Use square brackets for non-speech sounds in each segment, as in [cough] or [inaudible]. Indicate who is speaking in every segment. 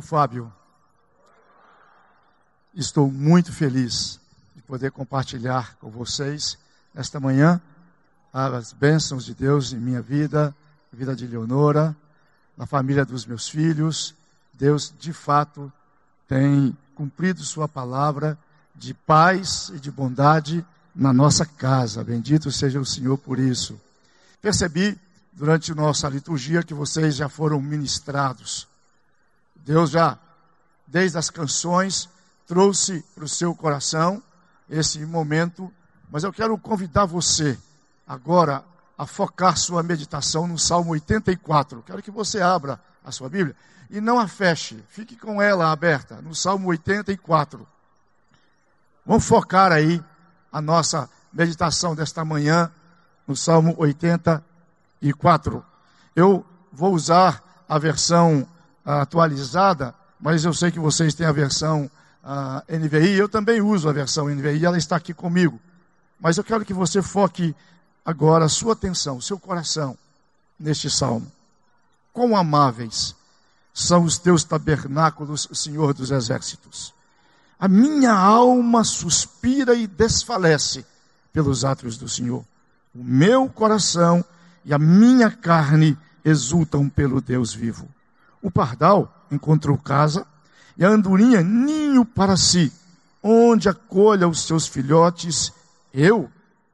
Speaker 1: O Fábio. Estou muito feliz de poder compartilhar com vocês esta manhã as bênçãos de Deus em minha vida, a vida de Leonora, na família dos meus filhos. Deus, de fato, tem cumprido Sua palavra de paz e de bondade na nossa casa. Bendito seja o Senhor por isso. Percebi durante nossa liturgia que vocês já foram ministrados Deus já, desde as canções, trouxe para o seu coração esse momento, mas eu quero convidar você agora a focar sua meditação no Salmo 84. Quero que você abra a sua Bíblia e não a feche, fique com ela aberta, no Salmo 84. Vamos focar aí a nossa meditação desta manhã no Salmo 84. Eu vou usar a versão atualizada, mas eu sei que vocês têm a versão NVI, eu também uso a versão NVI, ela está aqui comigo. Mas eu quero que você foque agora a sua atenção, o seu coração neste salmo. Quão amáveis são os teus tabernáculos, Senhor dos exércitos. A minha alma suspira e desfalece pelos atos do Senhor. O meu coração e a minha carne exultam pelo Deus vivo. O pardal encontrou casa e a andorinha ninho para si, onde acolha os seus filhotes, eu,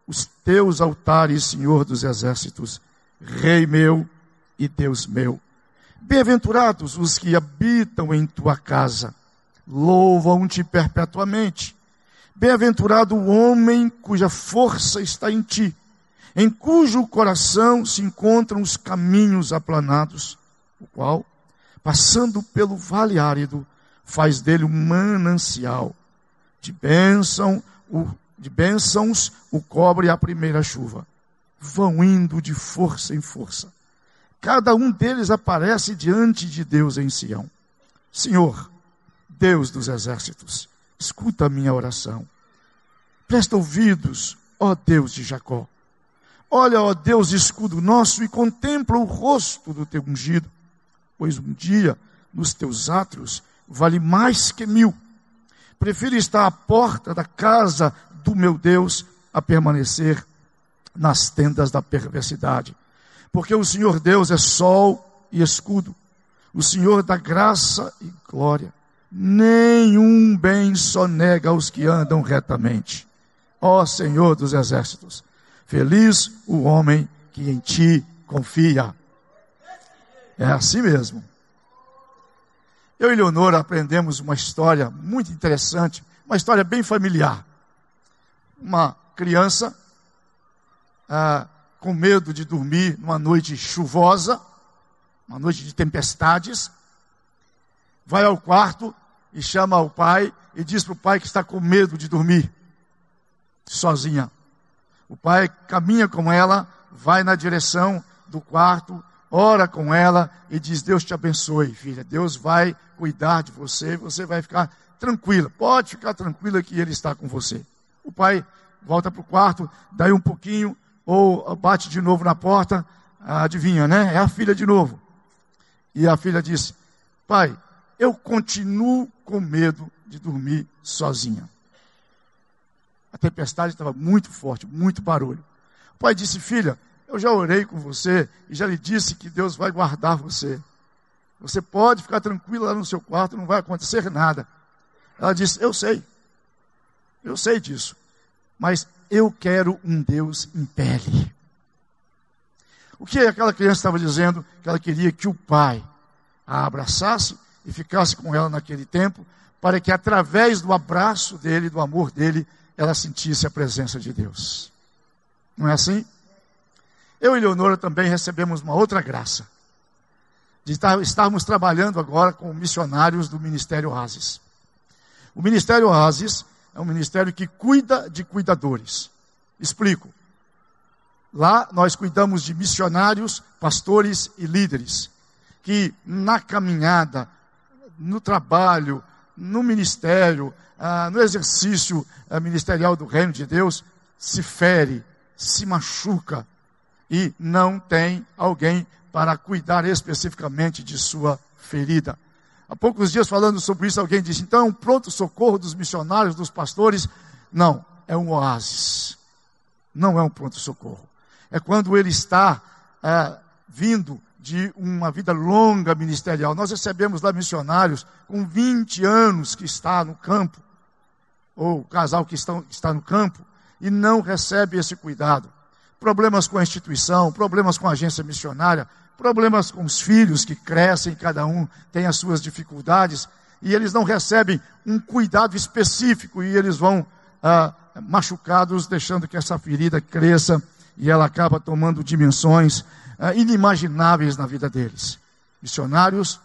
Speaker 1: os teus altares, Senhor dos exércitos, Rei meu e Deus meu. Bem-aventurados os que habitam em tua casa, louvam-te perpetuamente. Bem-aventurado o homem cuja força está em ti, em cujo coração se encontram os caminhos aplanados, o qual passando pelo vale árido, faz dele um manancial de bênção, o, de bênçãos o cobre a primeira chuva. Vão indo de força em força. Cada um deles aparece diante de Deus em Sião. Senhor, Deus dos exércitos, escuta a minha oração. Presta ouvidos, ó Deus de Jacó. Olha, ó Deus, escudo nosso, e contempla o rosto do teu ungido pois um dia nos teus átrios vale mais que mil. Prefiro estar à porta da casa do meu Deus a permanecer nas tendas da perversidade. Porque o Senhor Deus é sol e escudo, o Senhor da graça e glória. Nenhum bem só nega aos que andam retamente. Ó Senhor dos exércitos, feliz o homem que em ti confia. É assim mesmo. Eu e Leonora aprendemos uma história muito interessante, uma história bem familiar. Uma criança ah, com medo de dormir numa noite chuvosa, uma noite de tempestades, vai ao quarto e chama o pai e diz para o pai que está com medo de dormir sozinha. O pai caminha com ela, vai na direção do quarto, ora com ela e diz: Deus te abençoe, filha. Deus vai cuidar de você, você vai ficar tranquila. Pode ficar tranquila que Ele está com você. O pai volta para o quarto, daí um pouquinho, ou bate de novo na porta, adivinha, né? É a filha de novo. E a filha diz: Pai, eu continuo com medo de dormir sozinha. A tempestade estava muito forte, muito barulho. O pai disse: Filha, eu já orei com você e já lhe disse que Deus vai guardar você. Você pode ficar tranquila lá no seu quarto, não vai acontecer nada. Ela disse: Eu sei. Eu sei disso. Mas eu quero um Deus em pele. O que aquela criança estava dizendo? Que ela queria que o pai a abraçasse e ficasse com ela naquele tempo, para que através do abraço dele, do amor dele, ela sentisse a presença de Deus. Não é assim? Eu e Leonora também recebemos uma outra graça. De estar, estarmos trabalhando agora com missionários do Ministério Oasis. O Ministério Oasis é um ministério que cuida de cuidadores. Explico. Lá nós cuidamos de missionários, pastores e líderes que na caminhada, no trabalho, no ministério, ah, no exercício ah, ministerial do reino de Deus, se fere, se machuca, e não tem alguém para cuidar especificamente de sua ferida. Há poucos dias falando sobre isso, alguém disse: então é um pronto socorro dos missionários, dos pastores. Não, é um oásis. Não é um pronto socorro. É quando ele está é, vindo de uma vida longa ministerial. Nós recebemos lá missionários com 20 anos que está no campo, ou casal que que está no campo, e não recebe esse cuidado. Problemas com a instituição, problemas com a agência missionária, problemas com os filhos que crescem, cada um tem as suas dificuldades, e eles não recebem um cuidado específico e eles vão ah, machucados, deixando que essa ferida cresça e ela acaba tomando dimensões ah, inimagináveis na vida deles. Missionários,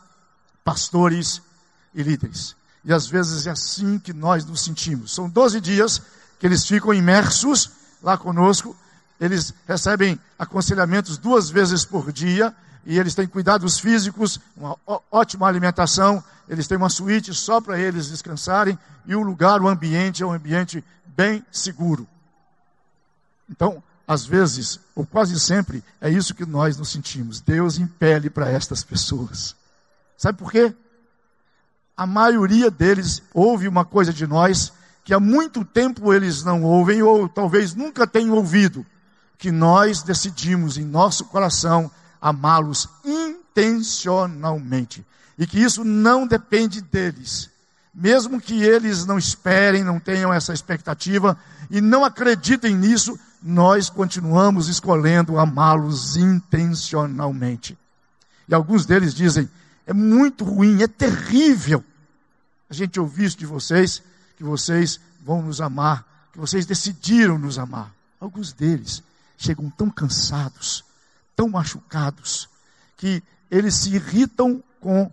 Speaker 1: pastores e líderes. E às vezes é assim que nós nos sentimos. São 12 dias que eles ficam imersos lá conosco eles recebem aconselhamentos duas vezes por dia e eles têm cuidados físicos, uma ótima alimentação, eles têm uma suíte só para eles descansarem e o lugar, o ambiente é um ambiente bem seguro. Então, às vezes, ou quase sempre, é isso que nós nos sentimos. Deus impele para estas pessoas. Sabe por quê? A maioria deles ouve uma coisa de nós que há muito tempo eles não ouvem ou talvez nunca tenham ouvido que nós decidimos em nosso coração amá-los intencionalmente. E que isso não depende deles. Mesmo que eles não esperem, não tenham essa expectativa e não acreditem nisso, nós continuamos escolhendo amá-los intencionalmente. E alguns deles dizem: é muito ruim, é terrível a gente ouvir isso de vocês, que vocês vão nos amar, que vocês decidiram nos amar. Alguns deles chegam tão cansados, tão machucados, que eles se irritam com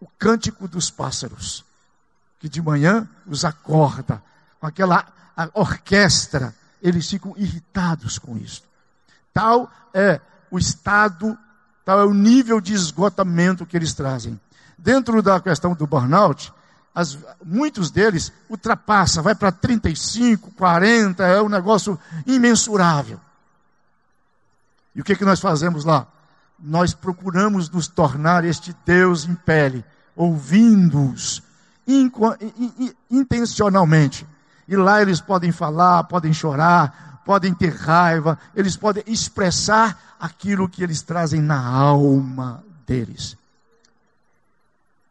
Speaker 1: o cântico dos pássaros, que de manhã os acorda, com aquela orquestra, eles ficam irritados com isso. Tal é o estado, tal é o nível de esgotamento que eles trazem. Dentro da questão do burnout, as, muitos deles ultrapassa, vai para 35, 40, é um negócio imensurável. E o que, que nós fazemos lá? Nós procuramos nos tornar este Deus em pele, ouvindo-os intencionalmente. E lá eles podem falar, podem chorar, podem ter raiva, eles podem expressar aquilo que eles trazem na alma deles.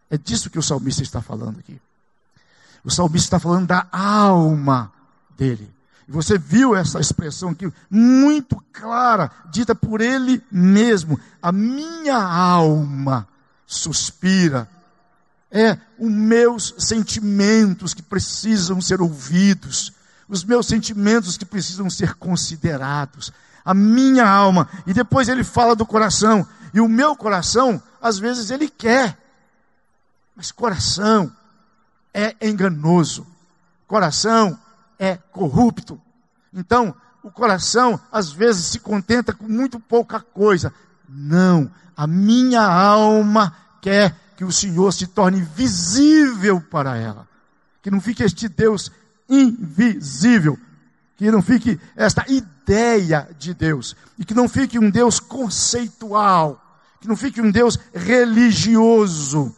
Speaker 1: É disso que o salmista está falando aqui. O salmista está falando da alma dele. Você viu essa expressão aqui, muito clara, dita por ele mesmo. A minha alma suspira. É os meus sentimentos que precisam ser ouvidos, os meus sentimentos que precisam ser considerados. A minha alma. E depois ele fala do coração. E o meu coração, às vezes ele quer. Mas coração é enganoso. Coração é corrupto. Então, o coração às vezes se contenta com muito pouca coisa. Não, a minha alma quer que o Senhor se torne visível para ela. Que não fique este Deus invisível. Que não fique esta ideia de Deus. E que não fique um Deus conceitual. Que não fique um Deus religioso.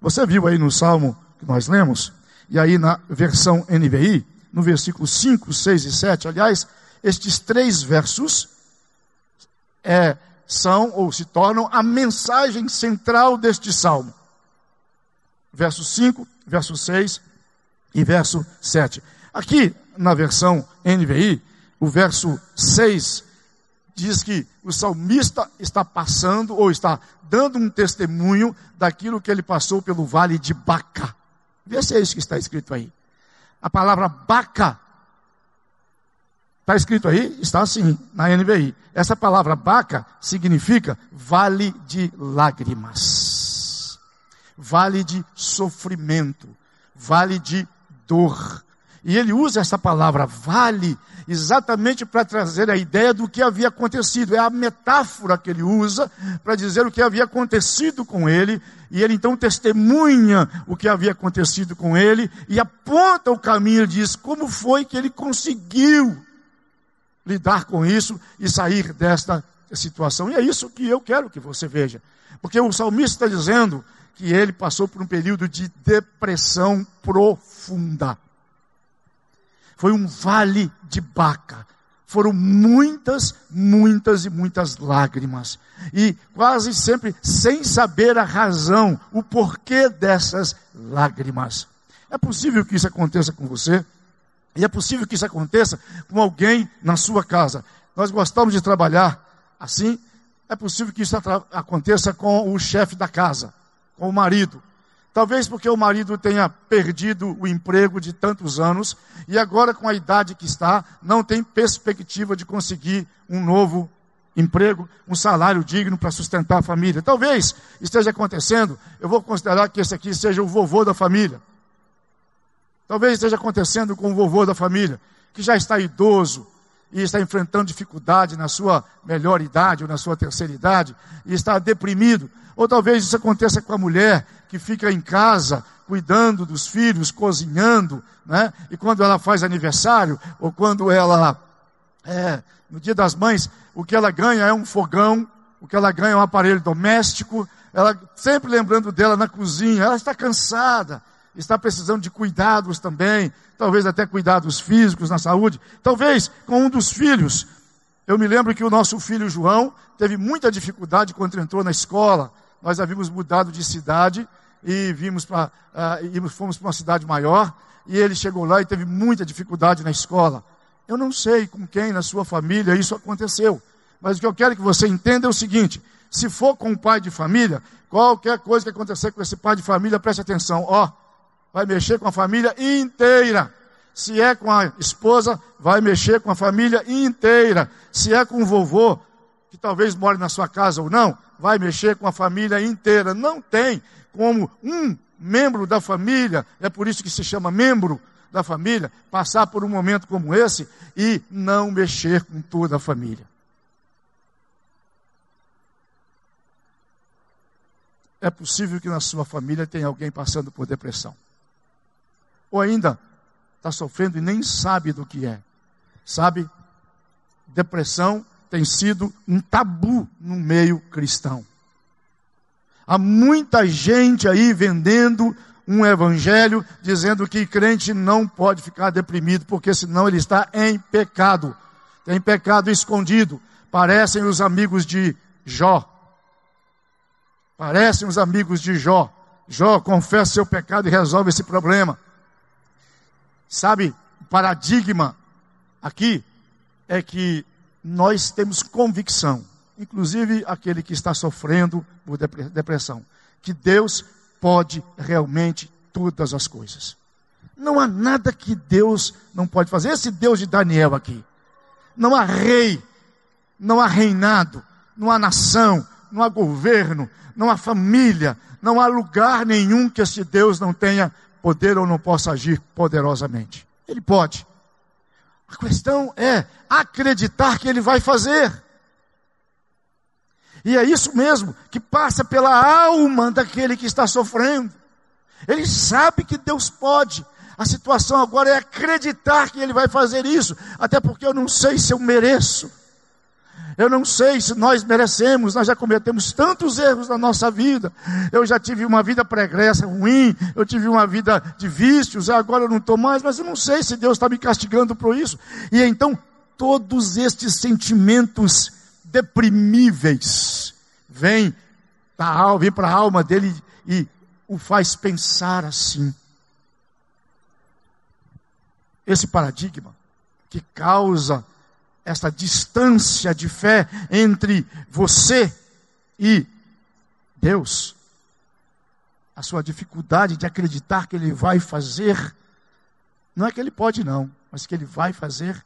Speaker 1: Você viu aí no Salmo que nós lemos? E aí na versão NVI, no versículo 5, 6 e 7, aliás, estes três versos é, são ou se tornam a mensagem central deste salmo. Verso 5, verso 6 e verso 7. Aqui, na versão NVI, o verso 6 diz que o salmista está passando ou está dando um testemunho daquilo que ele passou pelo vale de Baca. Vê se é isso que está escrito aí. A palavra Baca está escrito aí, está assim na NVI. Essa palavra Baca significa vale de lágrimas, vale de sofrimento, vale de dor. E ele usa essa palavra vale exatamente para trazer a ideia do que havia acontecido. É a metáfora que ele usa para dizer o que havia acontecido com ele. E ele então testemunha o que havia acontecido com ele e aponta o caminho e diz como foi que ele conseguiu lidar com isso e sair desta situação. E é isso que eu quero que você veja. Porque o salmista está dizendo que ele passou por um período de depressão profunda. Foi um vale de Baca. Foram muitas, muitas e muitas lágrimas. E quase sempre sem saber a razão, o porquê dessas lágrimas. É possível que isso aconteça com você? E é possível que isso aconteça com alguém na sua casa. Nós gostamos de trabalhar assim. É possível que isso aconteça com o chefe da casa, com o marido. Talvez porque o marido tenha perdido o emprego de tantos anos e agora, com a idade que está, não tem perspectiva de conseguir um novo emprego, um salário digno para sustentar a família. Talvez esteja acontecendo, eu vou considerar que esse aqui seja o vovô da família. Talvez esteja acontecendo com o vovô da família, que já está idoso e está enfrentando dificuldade na sua melhor idade ou na sua terceira idade e está deprimido. Ou talvez isso aconteça com a mulher que fica em casa cuidando dos filhos, cozinhando, né? E quando ela faz aniversário ou quando ela é, no dia das mães, o que ela ganha é um fogão, o que ela ganha é um aparelho doméstico, ela sempre lembrando dela na cozinha, ela está cansada, está precisando de cuidados também, talvez até cuidados físicos na saúde, talvez com um dos filhos. Eu me lembro que o nosso filho João teve muita dificuldade quando entrou na escola. Nós havíamos mudado de cidade e vimos para, uh, fomos para uma cidade maior e ele chegou lá e teve muita dificuldade na escola. Eu não sei com quem na sua família isso aconteceu, mas o que eu quero que você entenda é o seguinte: se for com o pai de família, qualquer coisa que acontecer com esse pai de família, preste atenção, ó, vai mexer com a família inteira. Se é com a esposa, vai mexer com a família inteira. Se é com o vovô, que talvez more na sua casa ou não, vai mexer com a família inteira. Não tem como um membro da família, é por isso que se chama membro da família, passar por um momento como esse e não mexer com toda a família. É possível que na sua família tenha alguém passando por depressão ou ainda está sofrendo e nem sabe do que é. Sabe? Depressão tem sido um tabu no meio cristão. Há muita gente aí vendendo um evangelho dizendo que crente não pode ficar deprimido porque senão ele está em pecado. Tem pecado escondido. Parecem os amigos de Jó. Parecem os amigos de Jó. Jó, confessa seu pecado e resolve esse problema. Sabe, o paradigma aqui é que nós temos convicção, inclusive aquele que está sofrendo por depressão, que Deus pode realmente todas as coisas. Não há nada que Deus não pode fazer. Esse Deus de Daniel aqui. Não há rei, não há reinado, não há nação, não há governo, não há família, não há lugar nenhum que esse Deus não tenha poder ou não possa agir poderosamente. Ele pode. A questão é acreditar que ele vai fazer. E é isso mesmo que passa pela alma daquele que está sofrendo. Ele sabe que Deus pode. A situação agora é acreditar que ele vai fazer isso, até porque eu não sei se eu mereço. Eu não sei se nós merecemos, nós já cometemos tantos erros na nossa vida. Eu já tive uma vida pregressa ruim, eu tive uma vida de vícios, agora eu não estou mais, mas eu não sei se Deus está me castigando por isso. E então, todos estes sentimentos deprimíveis vêm vem para a alma dele e o faz pensar assim. Esse paradigma que causa essa distância de fé entre você e Deus, a sua dificuldade de acreditar que Ele vai fazer, não é que Ele pode, não, mas que Ele vai fazer,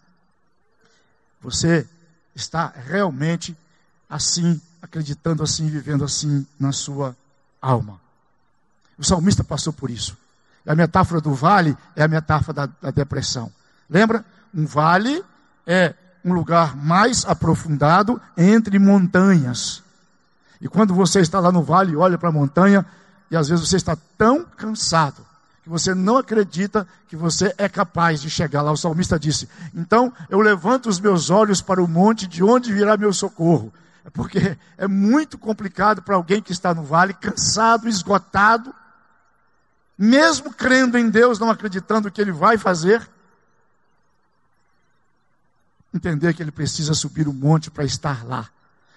Speaker 1: você está realmente assim, acreditando assim, vivendo assim na sua alma. O salmista passou por isso. A metáfora do vale é a metáfora da, da depressão. Lembra? Um vale é um lugar mais aprofundado entre montanhas. E quando você está lá no vale e olha para a montanha, e às vezes você está tão cansado que você não acredita que você é capaz de chegar lá. O salmista disse: Então eu levanto os meus olhos para o monte, de onde virá meu socorro? É porque é muito complicado para alguém que está no vale, cansado, esgotado, mesmo crendo em Deus, não acreditando que Ele vai fazer, entender que ele precisa subir o monte para estar lá.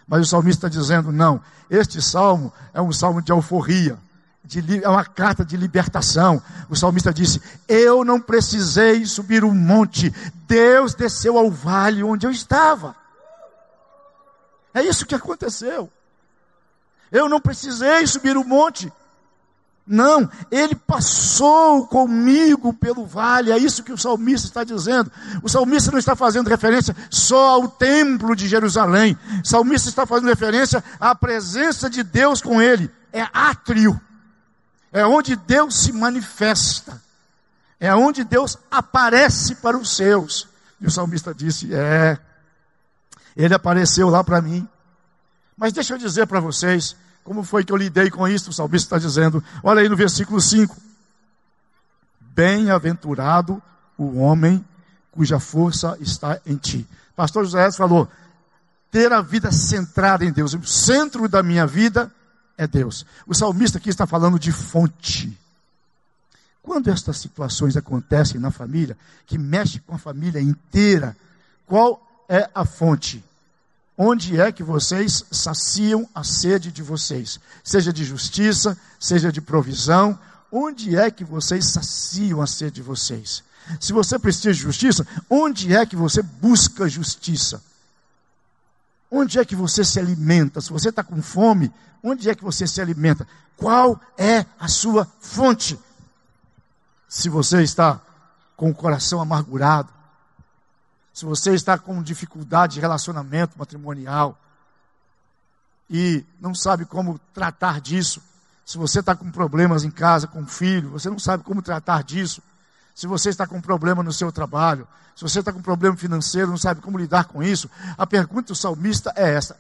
Speaker 1: Mas o salmista está dizendo: não, este salmo é um salmo de alforria, de, é uma carta de libertação. O salmista disse: Eu não precisei subir o monte, Deus desceu ao vale onde eu estava. É isso que aconteceu. Eu não precisei subir o monte, não, ele passou comigo pelo vale, é isso que o salmista está dizendo. O salmista não está fazendo referência só ao templo de Jerusalém, o salmista está fazendo referência à presença de Deus com ele. É átrio, é onde Deus se manifesta, é onde Deus aparece para os seus. E o salmista disse: É, ele apareceu lá para mim. Mas deixa eu dizer para vocês, como foi que eu lidei com isso? O salmista está dizendo, olha aí no versículo 5. Bem-aventurado o homem cuja força está em ti. Pastor José falou, ter a vida centrada em Deus. O centro da minha vida é Deus. O salmista aqui está falando de fonte. Quando estas situações acontecem na família, que mexe com a família inteira, qual é a fonte? Onde é que vocês saciam a sede de vocês, seja de justiça, seja de provisão, onde é que vocês saciam a sede de vocês? Se você precisa de justiça, onde é que você busca justiça? Onde é que você se alimenta? Se você está com fome, onde é que você se alimenta? Qual é a sua fonte? Se você está com o coração amargurado, se você está com dificuldade de relacionamento matrimonial e não sabe como tratar disso, se você está com problemas em casa com o filho, você não sabe como tratar disso, se você está com problema no seu trabalho, se você está com problema financeiro, não sabe como lidar com isso, a pergunta do salmista é essa: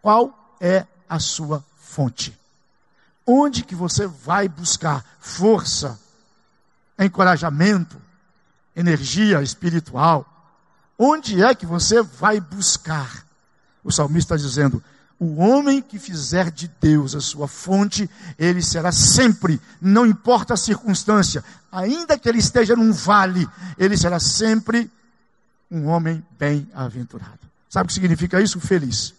Speaker 1: qual é a sua fonte? Onde que você vai buscar força, encorajamento, energia espiritual? Onde é que você vai buscar? O salmista está dizendo: o homem que fizer de Deus a sua fonte, ele será sempre, não importa a circunstância, ainda que ele esteja num vale, ele será sempre um homem bem-aventurado. Sabe o que significa isso? Feliz.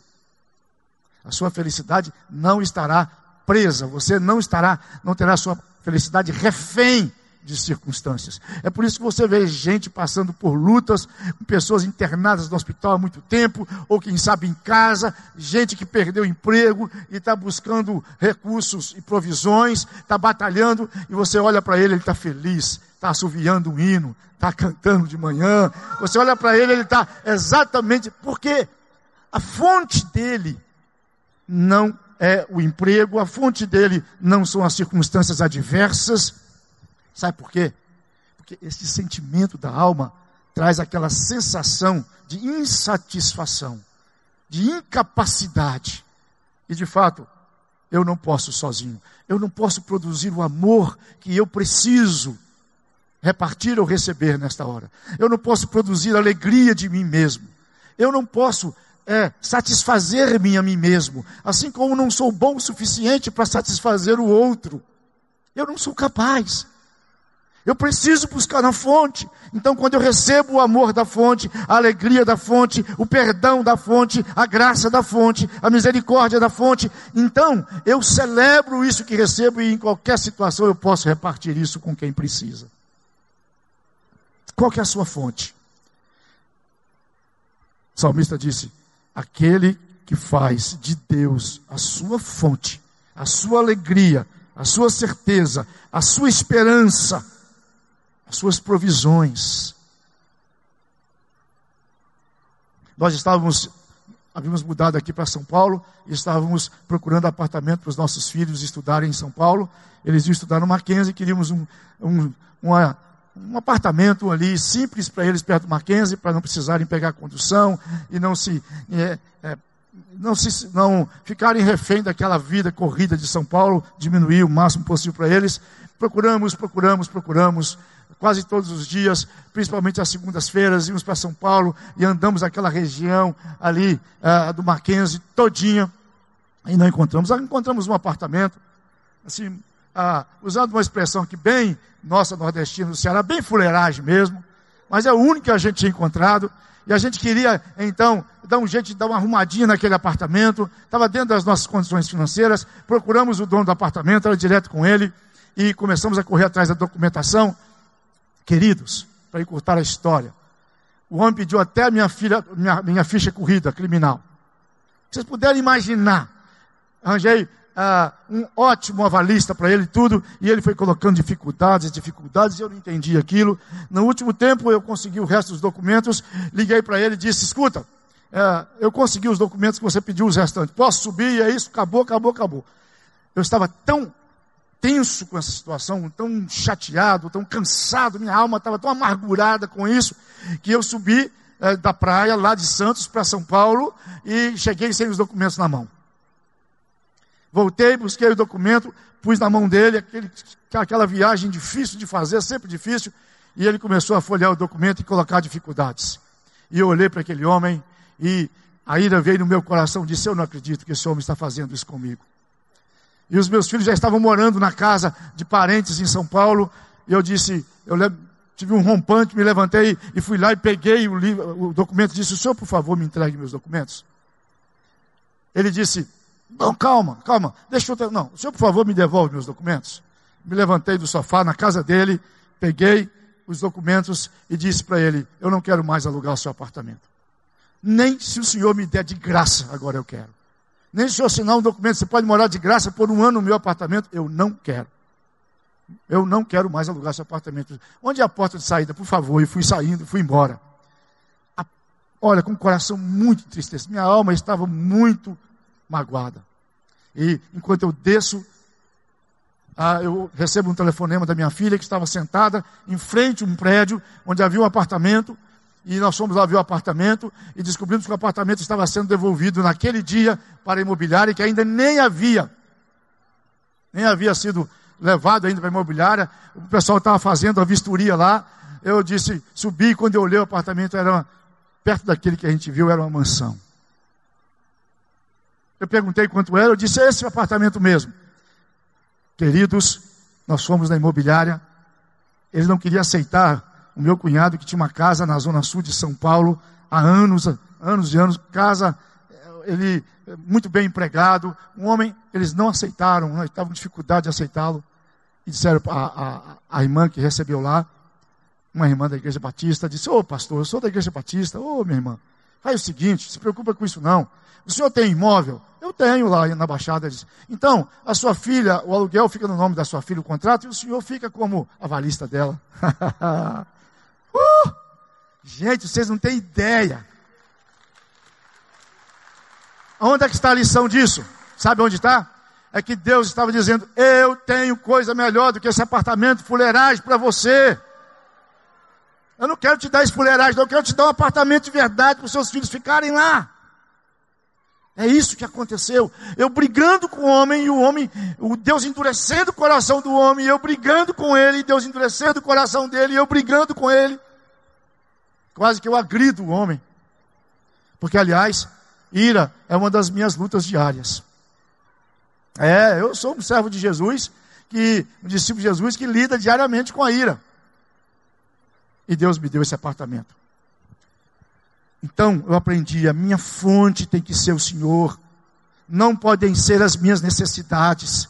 Speaker 1: A sua felicidade não estará presa, você não estará, não terá a sua felicidade refém de circunstâncias. É por isso que você vê gente passando por lutas, pessoas internadas no hospital há muito tempo, ou quem sabe em casa, gente que perdeu emprego e está buscando recursos e provisões, está batalhando, e você olha para ele, ele está feliz, está assoviando um hino, está cantando de manhã. Você olha para ele, ele está exatamente porque a fonte dele não é o emprego, a fonte dele não são as circunstâncias adversas Sabe por quê? Porque esse sentimento da alma traz aquela sensação de insatisfação, de incapacidade. E de fato, eu não posso sozinho. Eu não posso produzir o amor que eu preciso repartir ou receber nesta hora. Eu não posso produzir alegria de mim mesmo. Eu não posso é, satisfazer-me a mim mesmo. Assim como não sou bom o suficiente para satisfazer o outro. Eu não sou capaz. Eu preciso buscar na fonte. Então, quando eu recebo o amor da fonte, a alegria da fonte, o perdão da fonte, a graça da fonte, a misericórdia da fonte, então eu celebro isso que recebo e em qualquer situação eu posso repartir isso com quem precisa. Qual que é a sua fonte? O salmista disse: aquele que faz de Deus a sua fonte, a sua alegria, a sua certeza, a sua esperança, as suas provisões. Nós estávamos, havíamos mudado aqui para São Paulo e estávamos procurando apartamento para os nossos filhos estudarem em São Paulo. Eles iam estudar no Mackenzie, queríamos um, um, uma, um apartamento ali simples para eles perto do Mackenzie, para não precisarem pegar condução e não se é, é, não, se, não ficarem refém daquela vida corrida de São Paulo, diminuir o máximo possível para eles. Procuramos, procuramos, procuramos quase todos os dias, principalmente às segundas-feiras, íamos para São Paulo e andamos aquela região ali uh, do Mackenzie todinha e não encontramos. Ah, encontramos um apartamento, assim, uh, usando uma expressão que bem nossa nordestina do Ceará, bem fuleiragem mesmo, mas é o único que a gente tinha encontrado. E a gente queria, então, dar um jeito de dar uma arrumadinha naquele apartamento. Estava dentro das nossas condições financeiras. Procuramos o dono do apartamento, era direto com ele. E começamos a correr atrás da documentação. Queridos, para encurtar a história, o homem pediu até a minha, filha, minha, minha ficha corrida criminal. Vocês puderem imaginar. Arranjei ah, um ótimo avalista para ele tudo, e ele foi colocando dificuldades, dificuldades, e eu não entendi aquilo. No último tempo eu consegui o resto dos documentos, liguei para ele e disse, escuta, é, eu consegui os documentos que você pediu os restantes, posso subir, e é isso, acabou, acabou, acabou. Eu estava tão tenso com essa situação, tão chateado, tão cansado, minha alma estava tão amargurada com isso, que eu subi é, da praia lá de Santos para São Paulo e cheguei sem os documentos na mão. Voltei, busquei o documento, pus na mão dele, aquele, aquela viagem difícil de fazer, sempre difícil, e ele começou a folhear o documento e colocar dificuldades. E eu olhei para aquele homem e a ira veio no meu coração disse: Eu não acredito que esse homem está fazendo isso comigo. E os meus filhos já estavam morando na casa de parentes em São Paulo, e eu disse: Eu tive um rompante, me levantei e fui lá e peguei o, livro, o documento disse: O senhor, por favor, me entregue meus documentos. Ele disse: não, calma, calma, deixa eu. Não, o senhor, por favor, me devolve meus documentos. Me levantei do sofá na casa dele, peguei os documentos e disse para ele: Eu não quero mais alugar o seu apartamento. Nem se o senhor me der de graça, agora eu quero. Nem se eu assinar um documento, você pode morar de graça por um ano no meu apartamento, eu não quero. Eu não quero mais alugar seu apartamento. Onde é a porta de saída, por favor? E fui saindo, fui embora. olha, com o coração muito entristecido. Minha alma estava muito magoada. E enquanto eu desço, ah, eu recebo um telefonema da minha filha que estava sentada em frente a um prédio onde havia um apartamento. E nós fomos lá ver o apartamento e descobrimos que o apartamento estava sendo devolvido naquele dia para a imobiliária, que ainda nem havia, nem havia sido levado ainda para a imobiliária. O pessoal estava fazendo a vistoria lá. Eu disse, subi, quando eu olhei o apartamento, era uma, perto daquele que a gente viu, era uma mansão. Eu perguntei quanto era, eu disse, é esse apartamento mesmo. Queridos, nós fomos na imobiliária, ele não queria aceitar o meu cunhado que tinha uma casa na zona sul de São Paulo há anos, anos e anos, casa, ele muito bem empregado, um homem, eles não aceitaram, estavam com dificuldade de aceitá-lo. E disseram a, a, a irmã que recebeu lá, uma irmã da igreja batista, disse, ô oh, pastor, eu sou da igreja batista, ô oh, minha irmã, faz o seguinte, se preocupa com isso não. O senhor tem imóvel? Eu tenho lá na Baixada. Disse. Então, a sua filha, o aluguel fica no nome da sua filha, o contrato, e o senhor fica como avalista dela. [laughs] uh! Gente, vocês não têm ideia. Onde é que está a lição disso? Sabe onde está? É que Deus estava dizendo: Eu tenho coisa melhor do que esse apartamento fuleiragem para você. Eu não quero te dar esse fuleiragem, eu quero te dar um apartamento de verdade para os seus filhos ficarem lá. É isso que aconteceu. Eu brigando com o homem e o homem, o Deus endurecendo o coração do homem, eu brigando com ele, Deus endurecendo o coração dele, eu brigando com ele. Quase que eu agrido o homem. Porque, aliás, ira é uma das minhas lutas diárias. É, eu sou um servo de Jesus, que, um discípulo de Jesus que lida diariamente com a ira. E Deus me deu esse apartamento. Então eu aprendi, a minha fonte tem que ser o Senhor. Não podem ser as minhas necessidades.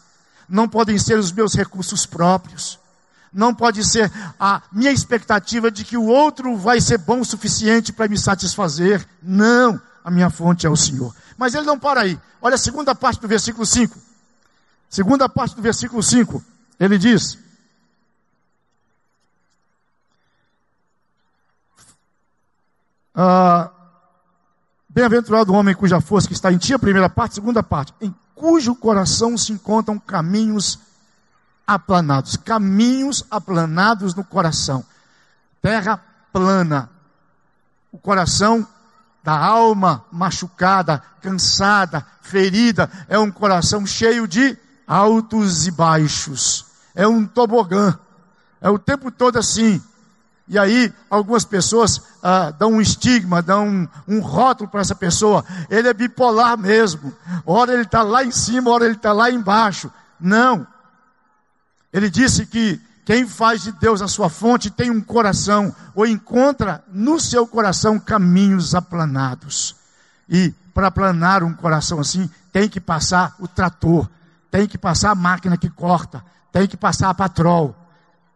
Speaker 1: Não podem ser os meus recursos próprios. Não pode ser a minha expectativa de que o outro vai ser bom o suficiente para me satisfazer. Não, a minha fonte é o Senhor. Mas ele não para aí. Olha a segunda parte do versículo 5. Segunda parte do versículo 5. Ele diz: Ah, Bem-aventurado o homem cuja força que está em ti, a primeira parte, segunda parte, em cujo coração se encontram caminhos aplanados. Caminhos aplanados no coração. Terra plana. O coração da alma machucada, cansada, ferida, é um coração cheio de altos e baixos. É um tobogã. é o tempo todo assim. E aí, algumas pessoas ah, dão um estigma, dão um, um rótulo para essa pessoa. Ele é bipolar mesmo. Ora ele está lá em cima, ora ele está lá embaixo. Não. Ele disse que quem faz de Deus a sua fonte tem um coração, ou encontra no seu coração caminhos aplanados. E para aplanar um coração assim, tem que passar o trator, tem que passar a máquina que corta, tem que passar a patrol.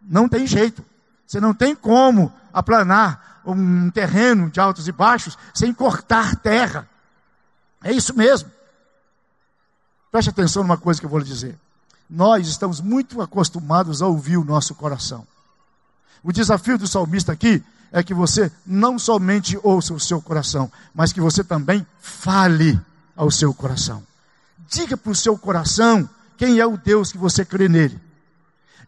Speaker 1: Não tem jeito. Você não tem como aplanar um terreno de altos e baixos sem cortar terra. É isso mesmo. Preste atenção numa coisa que eu vou lhe dizer. Nós estamos muito acostumados a ouvir o nosso coração. O desafio do salmista aqui é que você não somente ouça o seu coração, mas que você também fale ao seu coração. Diga para o seu coração quem é o Deus que você crê nele.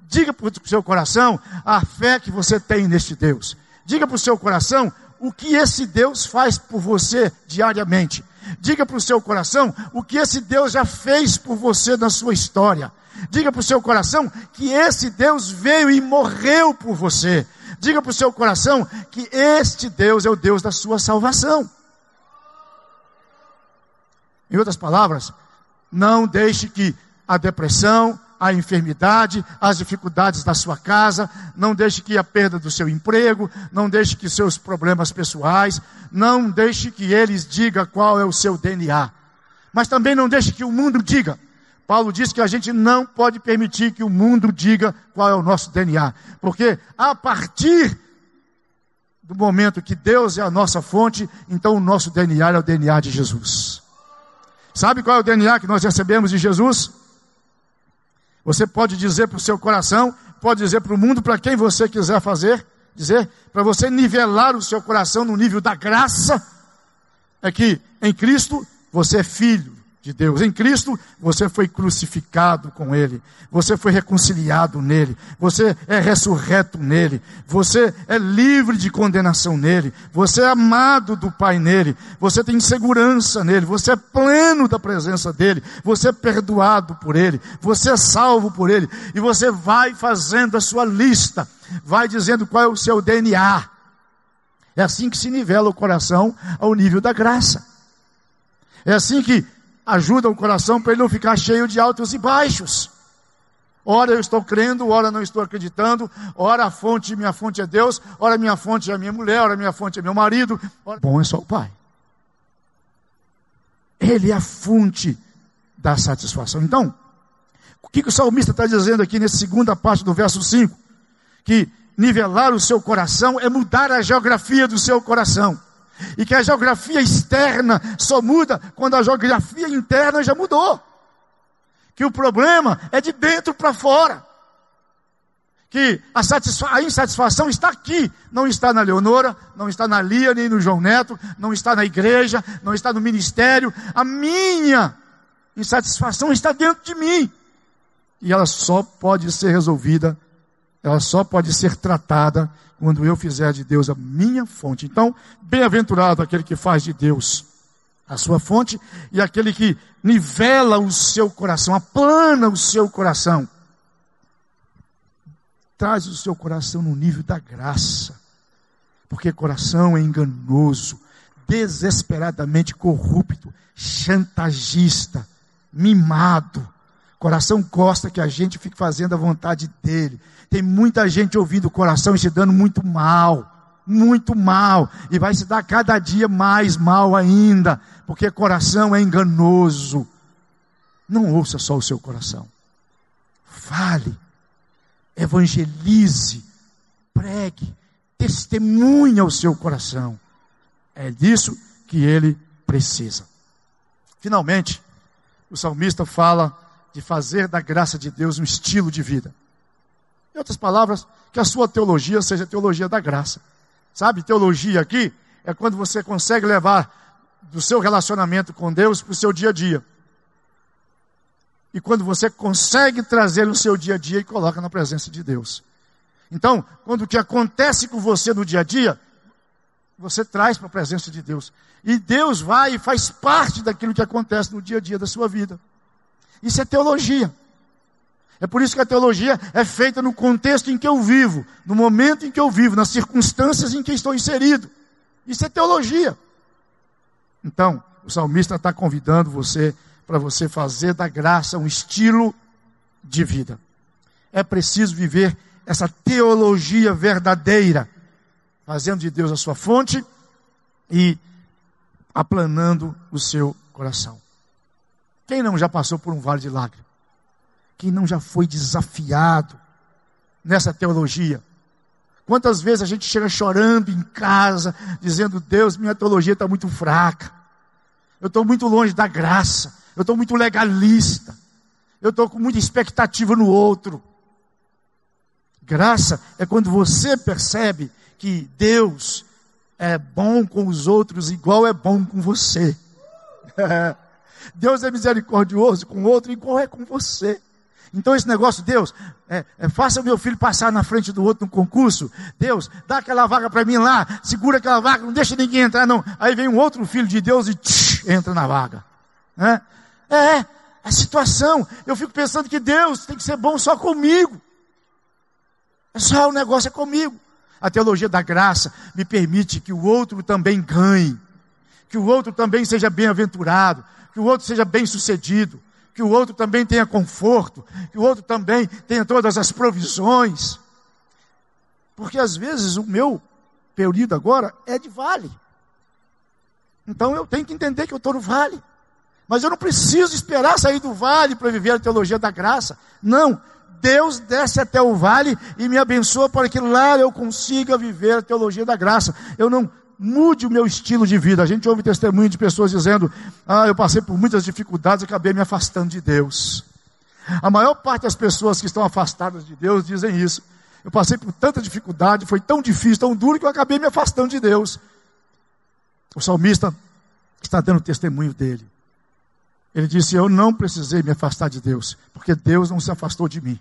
Speaker 1: Diga para o seu coração a fé que você tem neste Deus. Diga para o seu coração o que esse Deus faz por você diariamente. Diga para o seu coração o que esse Deus já fez por você na sua história. Diga para o seu coração que esse Deus veio e morreu por você. Diga para o seu coração que este Deus é o Deus da sua salvação. Em outras palavras, não deixe que a depressão, a enfermidade, as dificuldades da sua casa, não deixe que a perda do seu emprego, não deixe que seus problemas pessoais, não deixe que eles digam qual é o seu DNA. Mas também não deixe que o mundo diga. Paulo diz que a gente não pode permitir que o mundo diga qual é o nosso DNA, porque a partir do momento que Deus é a nossa fonte, então o nosso DNA é o DNA de Jesus. Sabe qual é o DNA que nós recebemos de Jesus? Você pode dizer para o seu coração, pode dizer para o mundo, para quem você quiser fazer, dizer, para você nivelar o seu coração no nível da graça, é que em Cristo você é filho, de Deus. Em Cristo, você foi crucificado com Ele, você foi reconciliado nele, você é ressurreto nele, você é livre de condenação nele, você é amado do Pai nele, você tem segurança nele, você é pleno da presença dele, você é perdoado por ele, você é salvo por ele, e você vai fazendo a sua lista, vai dizendo qual é o seu DNA. É assim que se nivela o coração ao nível da graça. É assim que ajuda o coração para ele não ficar cheio de altos e baixos. Ora eu estou crendo, ora não estou acreditando, ora a fonte, minha fonte é Deus, ora minha fonte é minha mulher, ora minha fonte é meu marido. Ora... Bom é só o Pai. Ele é a fonte da satisfação. Então, o que, que o salmista está dizendo aqui nessa segunda parte do verso 5? Que nivelar o seu coração é mudar a geografia do seu coração e que a geografia externa só muda quando a geografia interna já mudou. Que o problema é de dentro para fora. Que a, a, insatisfação está aqui, não está na Leonora, não está na Lia, nem no João Neto, não está na igreja, não está no ministério. A minha insatisfação está dentro de mim. E ela só pode ser resolvida, ela só pode ser tratada quando eu fizer de Deus a minha fonte. Então, bem-aventurado aquele que faz de Deus a sua fonte e aquele que nivela o seu coração, aplana o seu coração. Traz o seu coração no nível da graça, porque coração é enganoso, desesperadamente corrupto, chantagista, mimado. Coração gosta que a gente fique fazendo a vontade dele. Tem muita gente ouvindo o coração e se dando muito mal, muito mal, e vai se dar cada dia mais mal ainda, porque coração é enganoso. Não ouça só o seu coração. Fale, evangelize, pregue, testemunha o seu coração. É disso que ele precisa. Finalmente, o salmista fala de fazer da graça de Deus um estilo de vida. Em outras palavras, que a sua teologia seja teologia da graça. Sabe, teologia aqui é quando você consegue levar do seu relacionamento com Deus para o seu dia a dia. E quando você consegue trazer o seu dia a dia e coloca na presença de Deus. Então, quando o que acontece com você no dia a dia, você traz para a presença de Deus. E Deus vai e faz parte daquilo que acontece no dia a dia da sua vida. Isso é teologia. É por isso que a teologia é feita no contexto em que eu vivo, no momento em que eu vivo, nas circunstâncias em que estou inserido. Isso é teologia. Então, o salmista está convidando você para você fazer da graça um estilo de vida. É preciso viver essa teologia verdadeira, fazendo de Deus a sua fonte e aplanando o seu coração. Quem não já passou por um vale de lágrimas? Quem não já foi desafiado nessa teologia? Quantas vezes a gente chega chorando em casa, dizendo: Deus, minha teologia está muito fraca, eu estou muito longe da graça, eu estou muito legalista, eu estou com muita expectativa no outro. Graça é quando você percebe que Deus é bom com os outros igual é bom com você. [laughs] Deus é misericordioso com o outro igual é com você. Então esse negócio, Deus, é, é, faça meu filho passar na frente do outro no concurso. Deus, dá aquela vaga para mim lá, segura aquela vaga, não deixa ninguém entrar, não. Aí vem um outro filho de Deus e entra na vaga. É, é, a situação. Eu fico pensando que Deus tem que ser bom só comigo. É só o negócio é comigo. A teologia da graça me permite que o outro também ganhe, que o outro também seja bem-aventurado, que o outro seja bem-sucedido que o outro também tenha conforto, que o outro também tenha todas as provisões. Porque às vezes o meu período agora é de vale. Então eu tenho que entender que eu estou no vale. Mas eu não preciso esperar sair do vale para viver a teologia da graça. Não. Deus desce até o vale e me abençoa para que lá eu consiga viver a teologia da graça. Eu não mude o meu estilo de vida. A gente ouve testemunho de pessoas dizendo: Ah, eu passei por muitas dificuldades e acabei me afastando de Deus. A maior parte das pessoas que estão afastadas de Deus dizem isso. Eu passei por tanta dificuldade, foi tão difícil, tão duro, que eu acabei me afastando de Deus. O salmista está dando testemunho dele. Ele disse: Eu não precisei me afastar de Deus, porque Deus não se afastou de mim.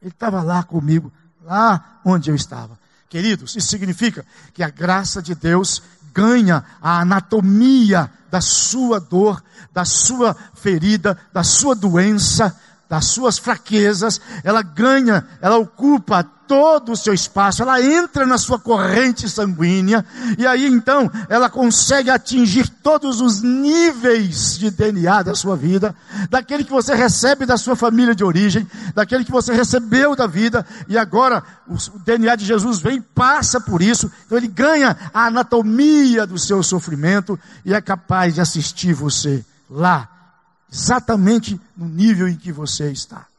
Speaker 1: Ele estava lá comigo, lá onde eu estava. Queridos, isso significa que a graça de Deus ganha a anatomia da sua dor, da sua ferida, da sua doença, das suas fraquezas, ela ganha, ela ocupa todo o seu espaço, ela entra na sua corrente sanguínea, e aí então ela consegue atingir todos os níveis de DNA da sua vida, daquele que você recebe da sua família de origem, daquele que você recebeu da vida, e agora o DNA de Jesus vem e passa por isso, então ele ganha a anatomia do seu sofrimento e é capaz de assistir você lá exatamente no nível em que você está.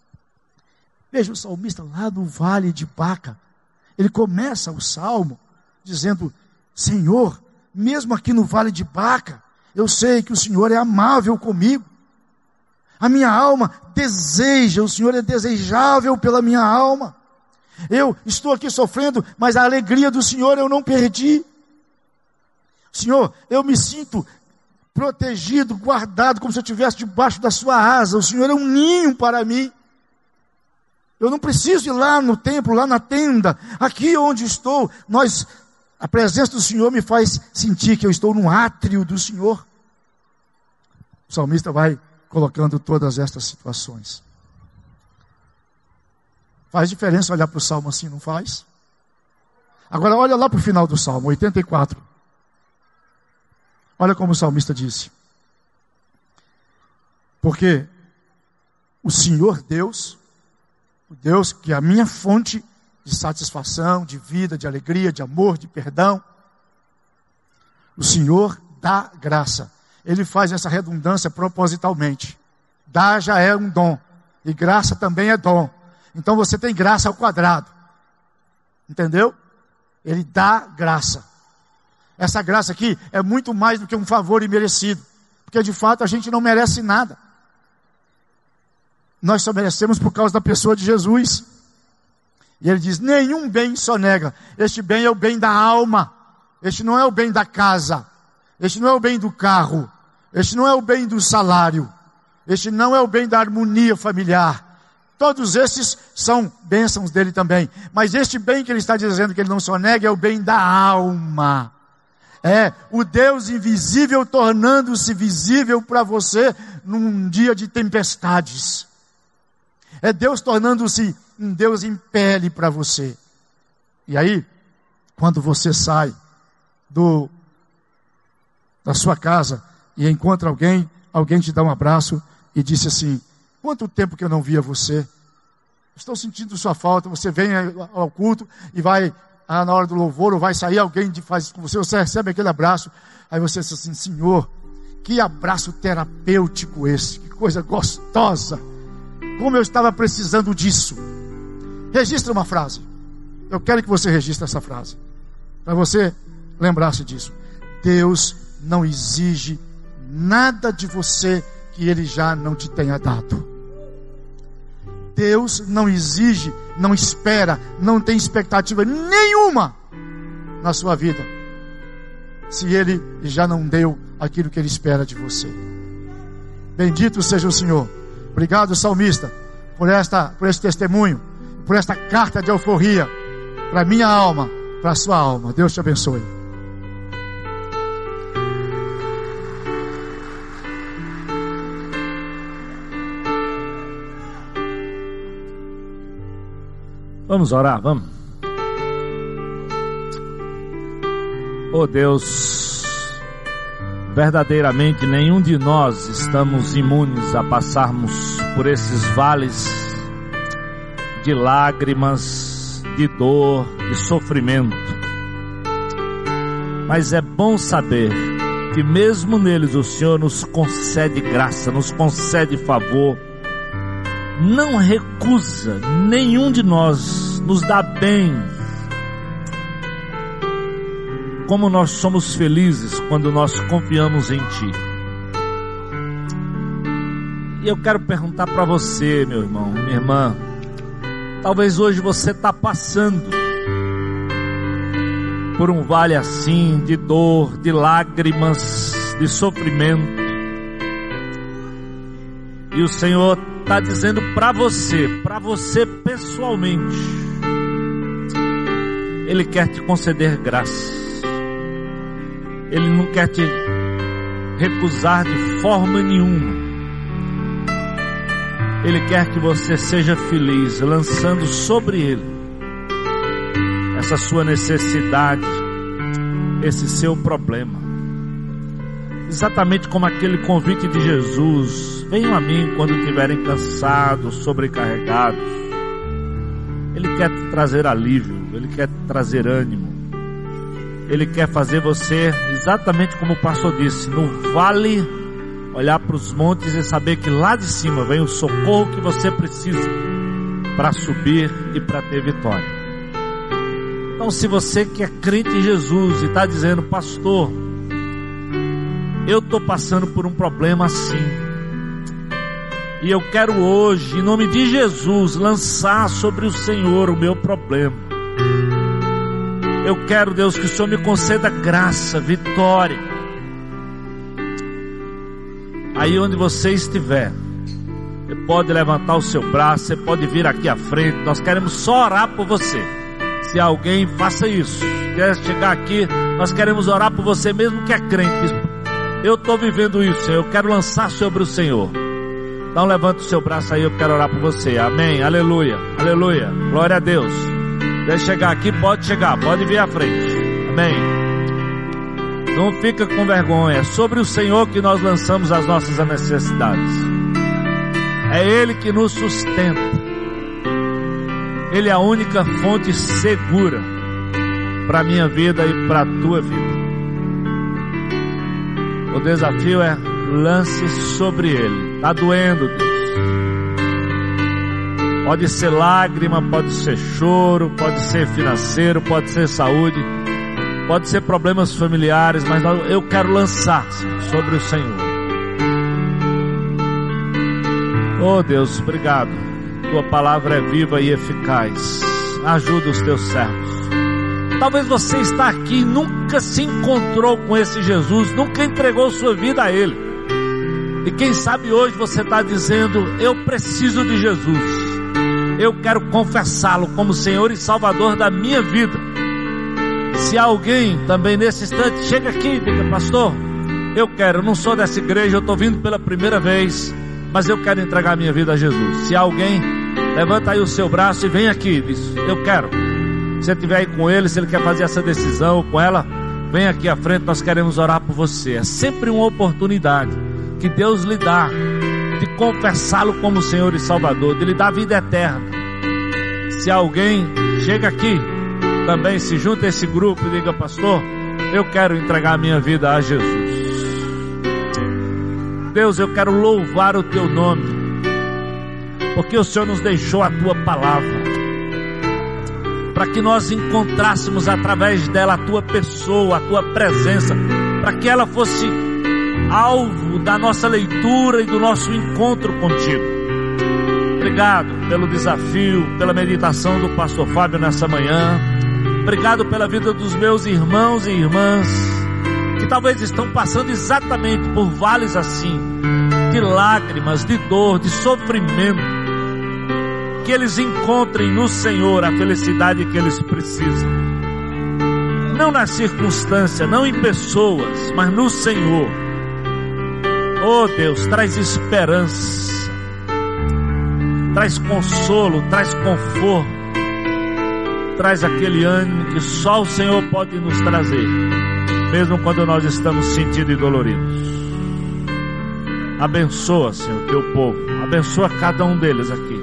Speaker 1: Veja o salmista lá do vale de Baca. Ele começa o salmo dizendo: Senhor, mesmo aqui no vale de Baca, eu sei que o Senhor é amável comigo. A minha alma deseja, o Senhor é desejável pela minha alma. Eu estou aqui sofrendo, mas a alegria do Senhor eu não perdi. Senhor, eu me sinto protegido, guardado, como se eu estivesse debaixo da sua asa. O Senhor é um ninho para mim. Eu não preciso ir lá no templo, lá na tenda. Aqui onde estou, nós, a presença do Senhor me faz sentir que eu estou no átrio do Senhor. O salmista vai colocando todas estas situações. Faz diferença olhar para o salmo assim, não faz? Agora olha lá para o final do salmo, 84. Olha como o salmista disse. Porque o Senhor Deus, o Deus que é a minha fonte de satisfação, de vida, de alegria, de amor, de perdão, o Senhor dá graça. Ele faz essa redundância propositalmente. Dá já é um dom, e graça também é dom. Então você tem graça ao quadrado. Entendeu? Ele dá graça. Essa graça aqui é muito mais do que um favor imerecido, porque de fato a gente não merece nada. Nós só merecemos por causa da pessoa de Jesus. E ele diz: nenhum bem só nega. Este bem é o bem da alma. Este não é o bem da casa. Este não é o bem do carro. Este não é o bem do salário. Este não é o bem da harmonia familiar. Todos esses são bênçãos dele também. Mas este bem que ele está dizendo que ele não só nega é o bem da alma. É o Deus invisível tornando-se visível para você num dia de tempestades. É Deus tornando-se um Deus em pele para você. E aí, quando você sai do da sua casa e encontra alguém, alguém te dá um abraço e disse assim: "Quanto tempo que eu não via você? Estou sentindo sua falta". Você vem ao culto e vai ah, na hora do louvor, ou vai sair alguém de faz com você, você recebe aquele abraço, aí você diz assim: "Senhor, que abraço terapêutico esse, que coisa gostosa. Como eu estava precisando disso". Registra uma frase. Eu quero que você registre essa frase. Para você lembrar-se disso. Deus não exige nada de você que ele já não te tenha dado. Deus não exige, não espera, não tem expectativa nenhuma na sua vida, se ele já não deu aquilo que ele espera de você. Bendito seja o Senhor. Obrigado, salmista, por esta, por este testemunho, por esta carta de alforria para minha alma, para a sua alma. Deus te abençoe.
Speaker 2: Vamos orar, vamos. Oh Deus, verdadeiramente nenhum de nós estamos imunes a passarmos por esses vales de lágrimas, de dor, de sofrimento. Mas é bom saber que mesmo neles o Senhor nos concede graça, nos concede favor não recusa nenhum de nós, nos dá bem. Como nós somos felizes quando nós confiamos em Ti. E eu quero perguntar para você, meu irmão, minha irmã. Talvez hoje você está passando por um vale assim de dor, de lágrimas, de sofrimento. E o Senhor está dizendo para você, para você pessoalmente, Ele quer te conceder graça. Ele não quer te recusar de forma nenhuma. Ele quer que você seja feliz, lançando sobre Ele essa sua necessidade, esse seu problema. Exatamente como aquele convite de Jesus: venham a mim quando estiverem cansados, sobrecarregados. Ele quer trazer alívio, ele quer trazer ânimo. Ele quer fazer você, exatamente como o pastor disse, no vale, olhar para os montes e saber que lá de cima vem o socorro que você precisa para subir e para ter vitória. Então, se você que é crente em Jesus e está dizendo, pastor, eu estou passando por um problema assim. E eu quero hoje, em nome de Jesus, lançar sobre o Senhor o meu problema. Eu quero, Deus, que o Senhor me conceda graça, vitória. Aí onde você estiver, você pode levantar o seu braço, você pode vir aqui à frente. Nós queremos só orar por você. Se alguém faça isso, quer chegar aqui, nós queremos orar por você mesmo que é crente. Eu estou vivendo isso, eu quero lançar sobre o Senhor. Então levanta o seu braço aí, eu quero orar por você. Amém, aleluia, aleluia, glória a Deus. Deixa chegar aqui, pode chegar, pode vir à frente. Amém. Não fica com vergonha, é sobre o Senhor que nós lançamos as nossas necessidades. É Ele que nos sustenta. Ele é a única fonte segura para a minha vida e para a tua vida. O desafio é lance sobre ele. Está doendo, Deus. Pode ser lágrima, pode ser choro, pode ser financeiro, pode ser saúde, pode ser problemas familiares, mas eu quero lançar sobre o Senhor. Oh Deus, obrigado. Tua palavra é viva e eficaz. Ajuda os teus servos. Talvez você está aqui e nunca se encontrou com esse Jesus, nunca entregou sua vida a Ele. E quem sabe hoje você está dizendo: Eu preciso de Jesus. Eu quero confessá-lo como Senhor e Salvador da minha vida. Se alguém também nesse instante chega aqui e diga, pastor, eu quero, não sou dessa igreja, eu estou vindo pela primeira vez, mas eu quero entregar minha vida a Jesus. Se alguém Levanta aí o seu braço e vem aqui. Diz, eu quero. Se você estiver aí com ele, se ele quer fazer essa decisão com ela, vem aqui à frente, nós queremos orar por você. É sempre uma oportunidade que Deus lhe dá de confessá-lo como Senhor e Salvador, de lhe dar vida eterna. Se alguém chega aqui, também se junta a esse grupo e diga, pastor, eu quero entregar minha vida a Jesus. Deus, eu quero louvar o teu nome, porque o Senhor nos deixou a tua palavra, para que nós encontrássemos através dela a tua pessoa, a tua presença, para que ela fosse alvo da nossa leitura e do nosso encontro contigo. Obrigado pelo desafio, pela meditação do pastor Fábio nessa manhã. Obrigado pela vida dos meus irmãos e irmãs que talvez estão passando exatamente por vales assim, de lágrimas, de dor, de sofrimento. Que eles encontrem no Senhor a felicidade que eles precisam. Não na circunstância, não em pessoas, mas no Senhor. Oh Deus, traz esperança, traz consolo, traz conforto, traz aquele ânimo que só o Senhor pode nos trazer, mesmo quando nós estamos sentindo e doloridos. Abençoa, Senhor, teu povo, abençoa cada um deles aqui.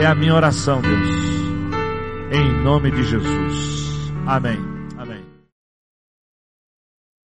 Speaker 2: É a minha oração, Deus, em nome de Jesus. Amém.